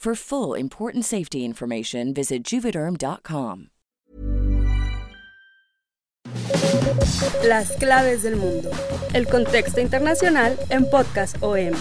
For full important safety information, visit juvederm.com. Las claves del mundo. El contexto internacional en Podcast OM.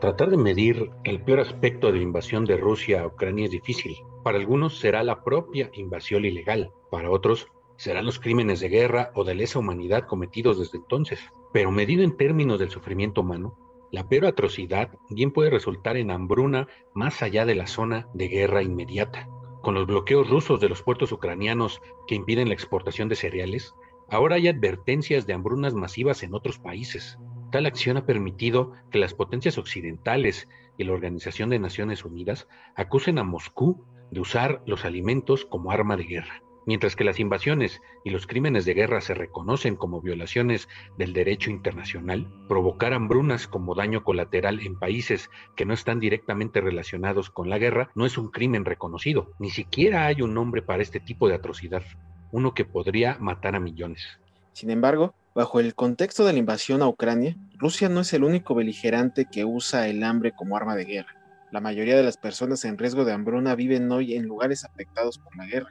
Tratar de medir el peor aspecto de la invasión de Rusia a Ucrania es difícil. Para algunos será la propia invasión ilegal, para otros serán los crímenes de guerra o de lesa humanidad cometidos desde entonces. Pero medido en términos del sufrimiento humano, la peor atrocidad bien puede resultar en hambruna más allá de la zona de guerra inmediata. Con los bloqueos rusos de los puertos ucranianos que impiden la exportación de cereales, ahora hay advertencias de hambrunas masivas en otros países. Tal acción ha permitido que las potencias occidentales y la Organización de Naciones Unidas acusen a Moscú de usar los alimentos como arma de guerra. Mientras que las invasiones y los crímenes de guerra se reconocen como violaciones del derecho internacional, provocar hambrunas como daño colateral en países que no están directamente relacionados con la guerra no es un crimen reconocido. Ni siquiera hay un nombre para este tipo de atrocidad, uno que podría matar a millones. Sin embargo, bajo el contexto de la invasión a Ucrania, Rusia no es el único beligerante que usa el hambre como arma de guerra. La mayoría de las personas en riesgo de hambruna viven hoy en lugares afectados por la guerra.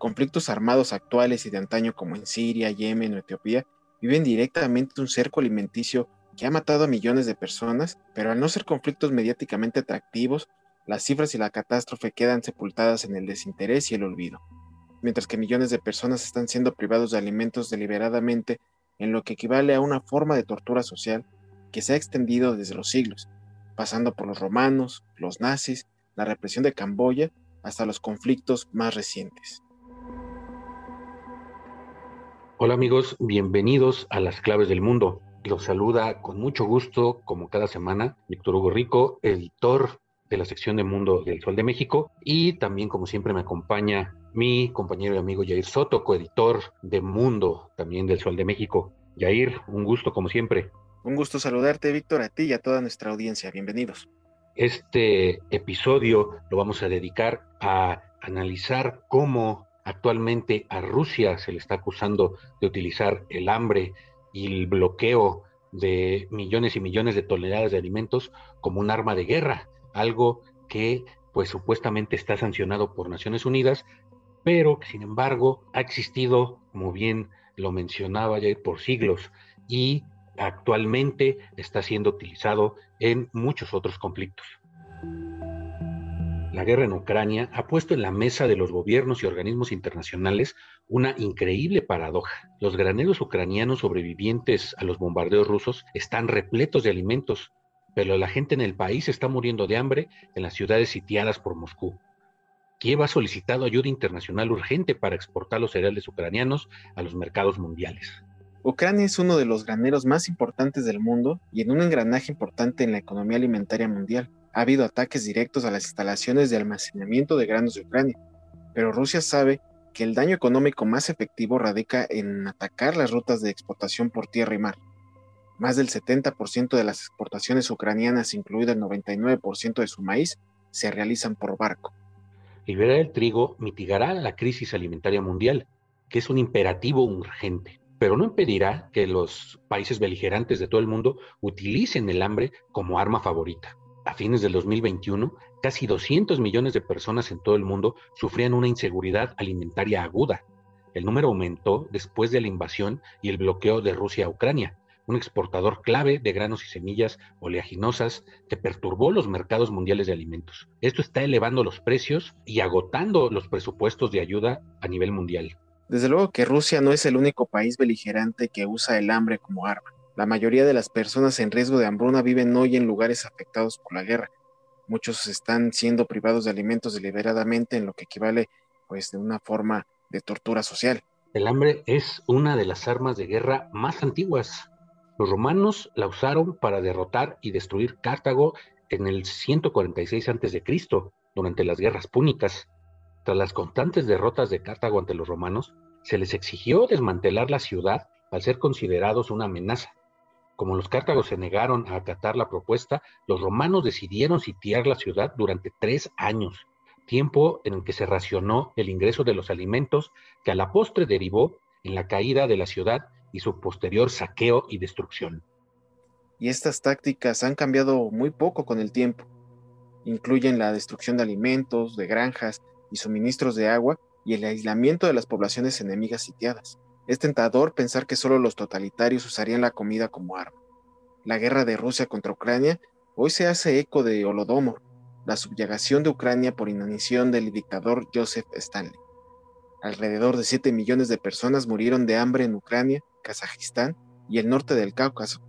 Conflictos armados actuales y de antaño como en Siria, Yemen o Etiopía viven directamente un cerco alimenticio que ha matado a millones de personas, pero al no ser conflictos mediáticamente atractivos, las cifras y la catástrofe quedan sepultadas en el desinterés y el olvido mientras que millones de personas están siendo privados de alimentos deliberadamente en lo que equivale a una forma de tortura social que se ha extendido desde los siglos, pasando por los romanos, los nazis, la represión de Camboya, hasta los conflictos más recientes. Hola amigos, bienvenidos a las claves del mundo. Los saluda con mucho gusto, como cada semana, Víctor Hugo Rico, editor de la sección de Mundo del Sol de México, y también, como siempre, me acompaña mi compañero y amigo Yair Soto, coeditor de Mundo, también del Sol de México. Yair, un gusto como siempre. Un gusto saludarte, Víctor, a ti y a toda nuestra audiencia. Bienvenidos. Este episodio lo vamos a dedicar a analizar cómo actualmente a Rusia se le está acusando de utilizar el hambre y el bloqueo de millones y millones de toneladas de alimentos como un arma de guerra, algo que pues supuestamente está sancionado por Naciones Unidas, pero que sin embargo ha existido, como bien lo mencionaba ya por siglos, y actualmente está siendo utilizado en muchos otros conflictos. La guerra en Ucrania ha puesto en la mesa de los gobiernos y organismos internacionales una increíble paradoja. Los graneros ucranianos sobrevivientes a los bombardeos rusos están repletos de alimentos, pero la gente en el país está muriendo de hambre en las ciudades sitiadas por Moscú. Kiev ha solicitado ayuda internacional urgente para exportar los cereales ucranianos a los mercados mundiales. Ucrania es uno de los graneros más importantes del mundo y en un engranaje importante en la economía alimentaria mundial. Ha habido ataques directos a las instalaciones de almacenamiento de granos de Ucrania, pero Rusia sabe que el daño económico más efectivo radica en atacar las rutas de exportación por tierra y mar. Más del 70% de las exportaciones ucranianas, incluido el 99% de su maíz, se realizan por barco. Liberar el trigo mitigará la crisis alimentaria mundial, que es un imperativo urgente, pero no impedirá que los países beligerantes de todo el mundo utilicen el hambre como arma favorita. A fines del 2021, casi 200 millones de personas en todo el mundo sufrían una inseguridad alimentaria aguda. El número aumentó después de la invasión y el bloqueo de Rusia a Ucrania, un exportador clave de granos y semillas oleaginosas que perturbó los mercados mundiales de alimentos. Esto está elevando los precios y agotando los presupuestos de ayuda a nivel mundial. Desde luego que Rusia no es el único país beligerante que usa el hambre como arma. La mayoría de las personas en riesgo de hambruna viven hoy en lugares afectados por la guerra. Muchos están siendo privados de alimentos deliberadamente en lo que equivale pues de una forma de tortura social. El hambre es una de las armas de guerra más antiguas. Los romanos la usaron para derrotar y destruir Cartago en el 146 a.C., durante las guerras púnicas. Tras las constantes derrotas de Cartago ante los romanos, se les exigió desmantelar la ciudad al ser considerados una amenaza. Como los cártagos se negaron a acatar la propuesta, los romanos decidieron sitiar la ciudad durante tres años, tiempo en el que se racionó el ingreso de los alimentos que a la postre derivó en la caída de la ciudad y su posterior saqueo y destrucción. Y estas tácticas han cambiado muy poco con el tiempo. Incluyen la destrucción de alimentos, de granjas y suministros de agua y el aislamiento de las poblaciones enemigas sitiadas. Es tentador pensar que solo los totalitarios usarían la comida como arma. La guerra de Rusia contra Ucrania hoy se hace eco de Holodomor, la subyugación de Ucrania por inanición del dictador Joseph Stalin. Alrededor de 7 millones de personas murieron de hambre en Ucrania, Kazajistán y el norte del Cáucaso,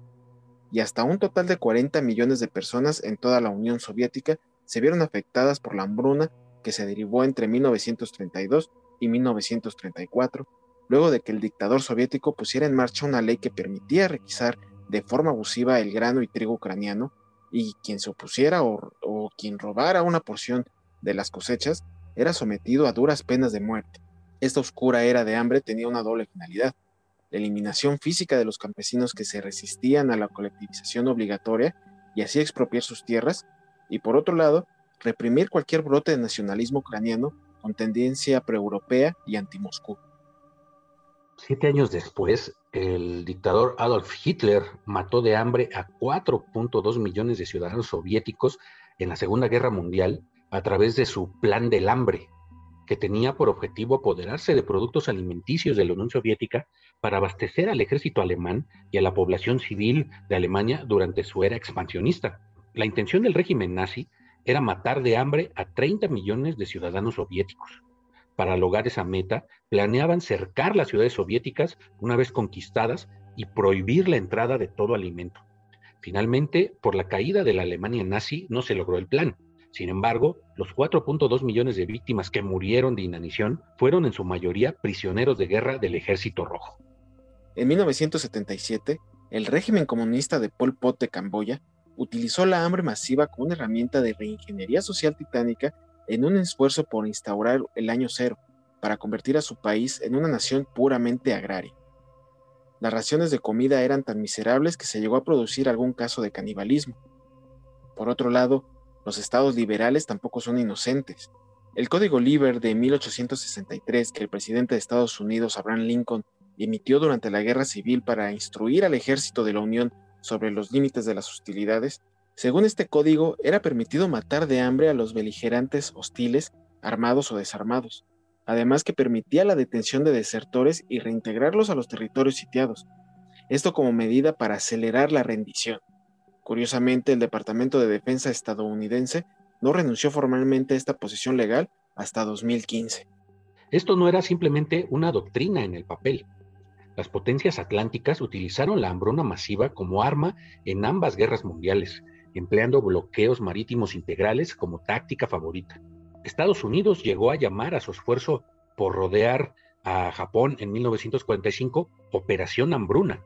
y hasta un total de 40 millones de personas en toda la Unión Soviética se vieron afectadas por la hambruna que se derivó entre 1932 y 1934 luego de que el dictador soviético pusiera en marcha una ley que permitía requisar de forma abusiva el grano y trigo ucraniano, y quien se opusiera o, quien robara una porción de las cosechas era sometido a duras penas de muerte. Esta oscura era de hambre tenía una doble finalidad, la eliminación física de los campesinos que se resistían a la colectivización obligatoria y así expropiar sus tierras, y por otro lado, reprimir cualquier brote de nacionalismo ucraniano con tendencia proeuropea y anti-Moscú. Siete años después, el dictador Adolf Hitler mató de hambre a 4.2 millones de ciudadanos soviéticos en la Segunda Guerra Mundial a través de su Plan del Hambre, que tenía por objetivo apoderarse de productos alimenticios de la Unión Soviética para abastecer al ejército alemán y a la población civil de Alemania durante su era expansionista. La intención del régimen nazi era matar de hambre a 30 millones de ciudadanos soviéticos. Para lograr esa meta, planeaban cercar las ciudades soviéticas una vez conquistadas y prohibir la entrada de todo alimento. Finalmente, por la caída de la Alemania nazi, no se logró el plan. Sin embargo, los 4.2 millones de víctimas que murieron de inanición fueron en su mayoría prisioneros de guerra del Ejército Rojo. En 1977, el régimen comunista de Pol Pot de Camboya utilizó la hambre masiva como una herramienta de reingeniería social titánica en un esfuerzo por instaurar el año cero, para convertir a su país en una nación puramente agraria. Las raciones de comida eran tan miserables que se llegó a producir algún caso de canibalismo. Por otro lado, los estados liberales tampoco son inocentes. El Código Liber de 1863 que el presidente de Estados Unidos, Abraham Lincoln, emitió durante la Guerra Civil para instruir al ejército de la Unión sobre los límites de las hostilidades, según este código, era permitido matar de hambre a los beligerantes hostiles, armados o desarmados, además que permitía la detención de desertores y reintegrarlos a los territorios sitiados, esto como medida para acelerar la rendición. Curiosamente, el Departamento de Defensa estadounidense no renunció formalmente a esta posición legal hasta 2015. Esto no era simplemente una doctrina en el papel. Las potencias atlánticas utilizaron la hambruna masiva como arma en ambas guerras mundiales, empleando bloqueos marítimos integrales como táctica favorita. Estados Unidos llegó a llamar a su esfuerzo por rodear a Japón en 1945 Operación Hambruna.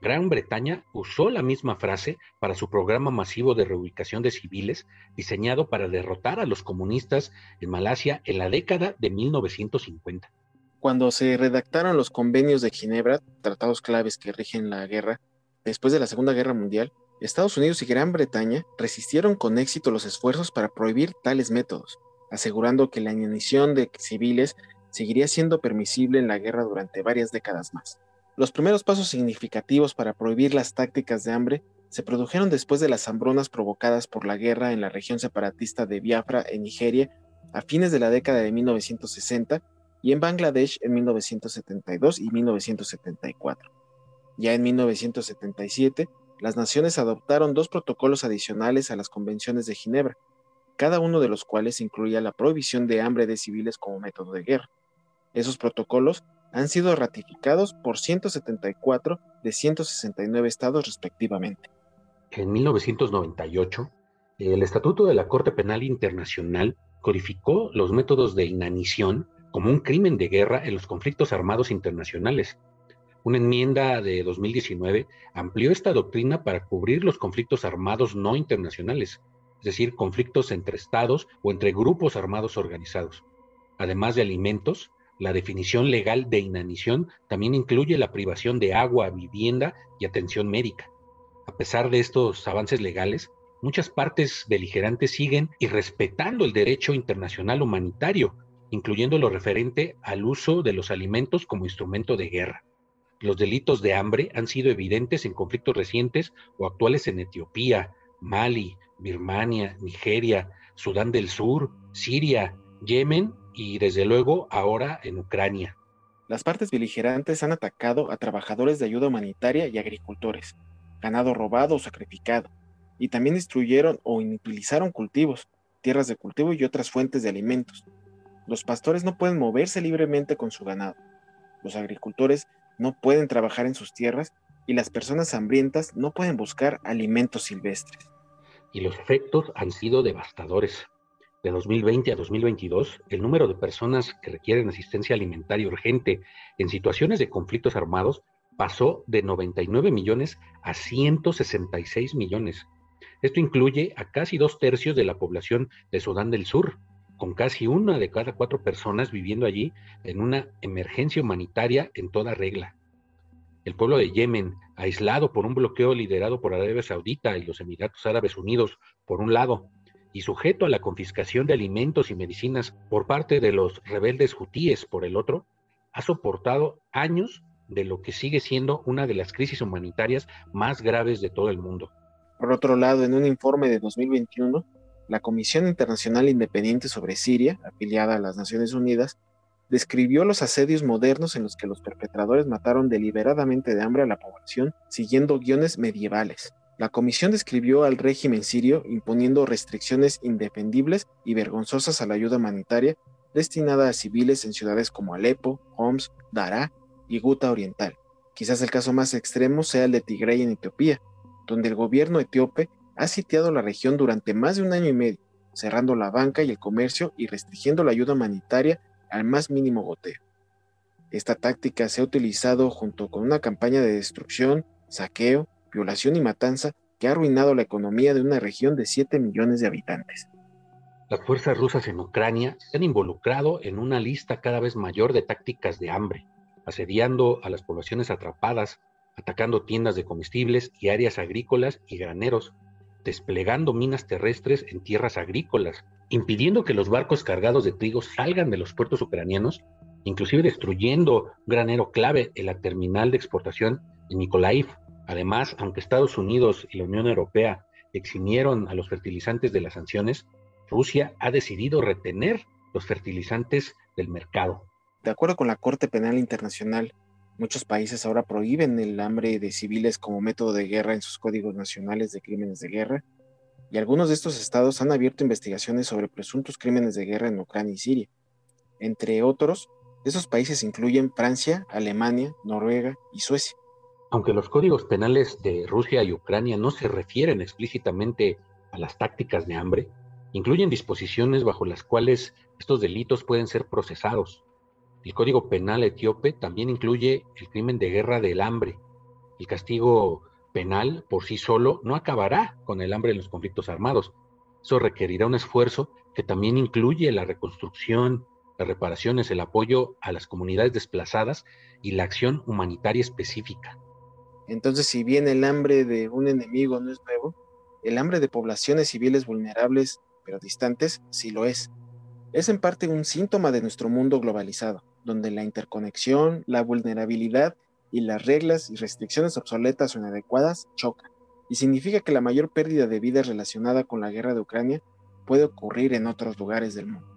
Gran Bretaña usó la misma frase para su programa masivo de reubicación de civiles diseñado para derrotar a los comunistas en Malasia en la década de 1950. Cuando se redactaron los convenios de Ginebra, tratados claves que rigen la guerra, después de la Segunda Guerra Mundial, Estados Unidos y Gran Bretaña resistieron con éxito los esfuerzos para prohibir tales métodos, asegurando que la inanición de civiles seguiría siendo permisible en la guerra durante varias décadas más. Los primeros pasos significativos para prohibir las tácticas de hambre se produjeron después de las hambrunas provocadas por la guerra en la región separatista de Biafra en Nigeria a fines de la década de 1960 y en Bangladesh en 1972 y 1974. Ya en 1977, las naciones adoptaron dos protocolos adicionales a las convenciones de Ginebra, cada uno de los cuales incluía la prohibición de hambre de civiles como método de guerra. Esos protocolos han sido ratificados por 174 de 169 estados respectivamente en 1998, el Estatuto de la Corte Penal Internacional codificó los métodos de inanición como un crimen de guerra en los conflictos armados internacionales. Una enmienda de 2019 amplió esta doctrina para cubrir los conflictos armados no internacionales, es decir, conflictos entre estados o entre grupos armados organizados. Además de alimentos, la definición legal de inanición también incluye la privación de agua, vivienda y atención médica. A pesar de estos avances legales, muchas partes beligerantes siguen irrespetando el derecho internacional humanitario, incluyendo lo referente al uso de los alimentos como instrumento de guerra. Los delitos de hambre han sido evidentes en conflictos recientes o actuales en Etiopía, Mali, Birmania, Nigeria, Sudán del Sur, Siria, Yemen y desde luego ahora en Ucrania. Las partes beligerantes han atacado a trabajadores de ayuda humanitaria y agricultores, ganado robado o sacrificado, y también destruyeron o inutilizaron cultivos, tierras de cultivo y otras fuentes de alimentos. Los pastores no pueden moverse libremente con su ganado. Los agricultores no pueden trabajar en sus tierras y las personas hambrientas no pueden buscar alimentos silvestres. Y los efectos han sido devastadores. De 2020 a 2022, el número de personas que requieren asistencia alimentaria urgente en situaciones de conflictos armados pasó de 99 millones a 166 millones. Esto incluye a casi dos tercios de la población de Sudán del Sur, con casi una de cada cuatro personas viviendo allí en una emergencia humanitaria en toda regla. El pueblo de Yemen, aislado por un bloqueo liderado por Arabia Saudita y los Emiratos Árabes Unidos, por un lado, y sujeto a la confiscación de alimentos y medicinas por parte de los rebeldes hutíes por el otro, ha soportado años de lo que sigue siendo una de las crisis humanitarias más graves de todo el mundo. Por otro lado, en un informe de 2021, la Comisión Internacional Independiente sobre Siria, afiliada a las Naciones Unidas, describió los asedios modernos en los que los perpetradores mataron deliberadamente de hambre a la población siguiendo guiones medievales. La comisión describió al régimen sirio imponiendo restricciones indefendibles y vergonzosas a la ayuda humanitaria destinada a civiles en ciudades como Alepo, Homs, Daraa y Guta Oriental. Quizás el caso más extremo sea el de Tigray en Etiopía, donde el gobierno etíope ha sitiado la región durante más de un año y medio, cerrando la banca y el comercio y restringiendo la ayuda humanitaria al más mínimo goteo. Esta táctica se ha utilizado junto con una campaña de destrucción, saqueo, violación y matanza que ha arruinado la economía de una región de 7 millones de habitantes. Las fuerzas rusas en Ucrania se han involucrado en una lista cada vez mayor de tácticas de hambre, asediando a las poblaciones atrapadas, atacando tiendas de comestibles y áreas agrícolas y graneros, desplegando minas terrestres en tierras agrícolas, impidiendo que los barcos cargados de trigo salgan de los puertos ucranianos, inclusive destruyendo un granero clave en la terminal de exportación en Mykolaiv. Además, aunque Estados Unidos y la Unión Europea eximieron a los fertilizantes de las sanciones, Rusia ha decidido retener los fertilizantes del mercado. De acuerdo con la Corte Penal Internacional, muchos países ahora prohíben el hambre de civiles como método de guerra en sus códigos nacionales de crímenes de guerra, y algunos de estos estados han abierto investigaciones sobre presuntos crímenes de guerra en Ucrania y Siria. Entre otros, esos países incluyen Francia, Alemania, Noruega y Suecia. Aunque los códigos penales de Rusia y Ucrania no se refieren explícitamente a las tácticas de hambre, incluyen disposiciones bajo las cuales estos delitos pueden ser procesados, el Código Penal etíope también incluye el crimen de guerra del hambre. El castigo penal por sí solo no acabará con el hambre en los conflictos armados. Eso requerirá un esfuerzo que también incluye la reconstrucción, las reparaciones, el apoyo a las comunidades desplazadas y la acción humanitaria específica. Entonces, si bien el hambre de un enemigo no es nuevo, el hambre de poblaciones civiles vulnerables pero distantes sí lo es. Es en parte un síntoma de nuestro mundo globalizado donde la interconexión, la vulnerabilidad y las reglas y restricciones obsoletas o inadecuadas chocan. y significa que la mayor pérdida de vidas relacionada con la guerra de Ucrania puede ocurrir en otros lugares del mundo.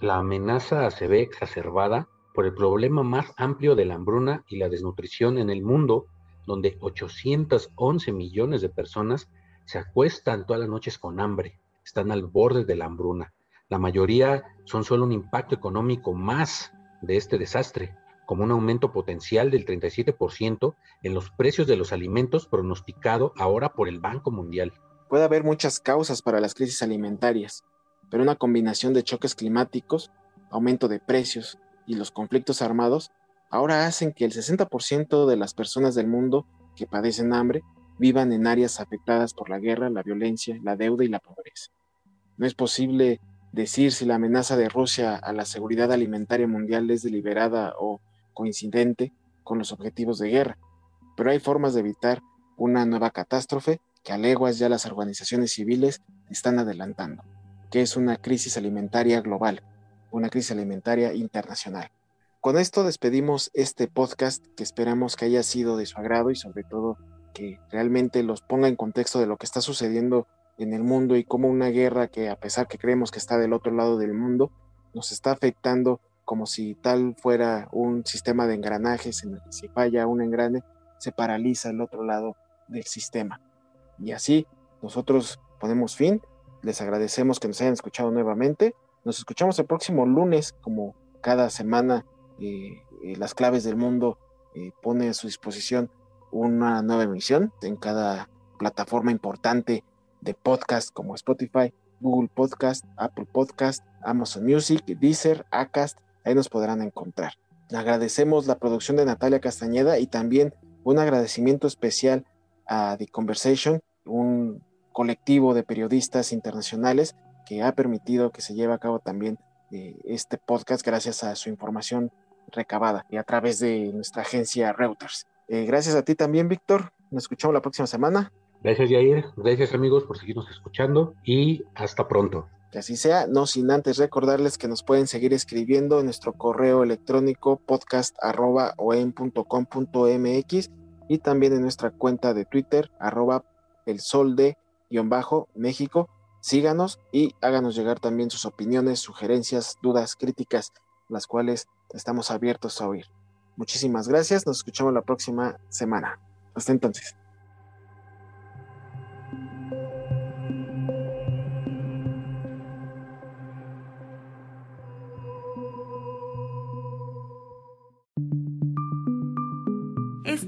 La amenaza se ve exacerbada por el problema más amplio de la hambruna y la desnutrición en el mundo, donde 811 millones de personas se acuestan todas las noches con hambre, están al borde de la hambruna. La mayoría son solo un impacto económico más de este desastre, como un aumento potencial del 37% en los precios de los alimentos pronosticado ahora por el Banco Mundial. Puede haber muchas causas para las crisis alimentarias, pero una combinación de choques climáticos, aumento de precios y los conflictos armados ahora hacen que el 60% de las personas del mundo que padecen hambre vivan en áreas afectadas por la guerra, la violencia, la deuda y la pobreza. No es posible decir si la amenaza de Rusia a la seguridad alimentaria mundial es deliberada o coincidente con los objetivos de guerra, pero hay formas de evitar una nueva catástrofe que a leguas ya las organizaciones civiles están adelantando, que es una crisis alimentaria global, una crisis alimentaria internacional. Con esto despedimos este podcast que esperamos que haya sido de su agrado y sobre todo que realmente los ponga en contexto de lo que está sucediendo en el mundo y cómo una guerra que a pesar que creemos que está del otro lado del mundo, nos está afectando como si tal fuera un sistema de engranajes en el que si falla un engrane, se paraliza el otro lado del sistema. Y así nosotros ponemos fin, les agradecemos que nos hayan escuchado nuevamente, nos escuchamos el próximo lunes, como cada semana eh, eh, las claves del mundo eh, pone a su disposición una nueva emisión en cada plataforma importante de podcast como Spotify, Google Podcast, Apple Podcast, Amazon Music, Deezer, Acast, ahí nos podrán encontrar. Agradecemos la producción de Natalia Castañeda y también un agradecimiento especial a The Conversation, un colectivo de periodistas internacionales que ha permitido que se lleve a cabo también eh, este podcast gracias a su información recabada y a través de nuestra agencia Reuters. Eh, gracias a ti también, Víctor. Nos escuchamos la próxima semana. Gracias, Jair. Gracias, amigos, por seguirnos escuchando y hasta pronto. Que así sea, no sin antes recordarles que nos pueden seguir escribiendo en nuestro correo electrónico podcast.com.mx y también en nuestra cuenta de Twitter, arroba el sol de bajo México. Síganos y háganos llegar también sus opiniones, sugerencias, dudas, críticas, las cuales estamos abiertos a oír. Muchísimas gracias, nos escuchamos la próxima semana. Hasta entonces.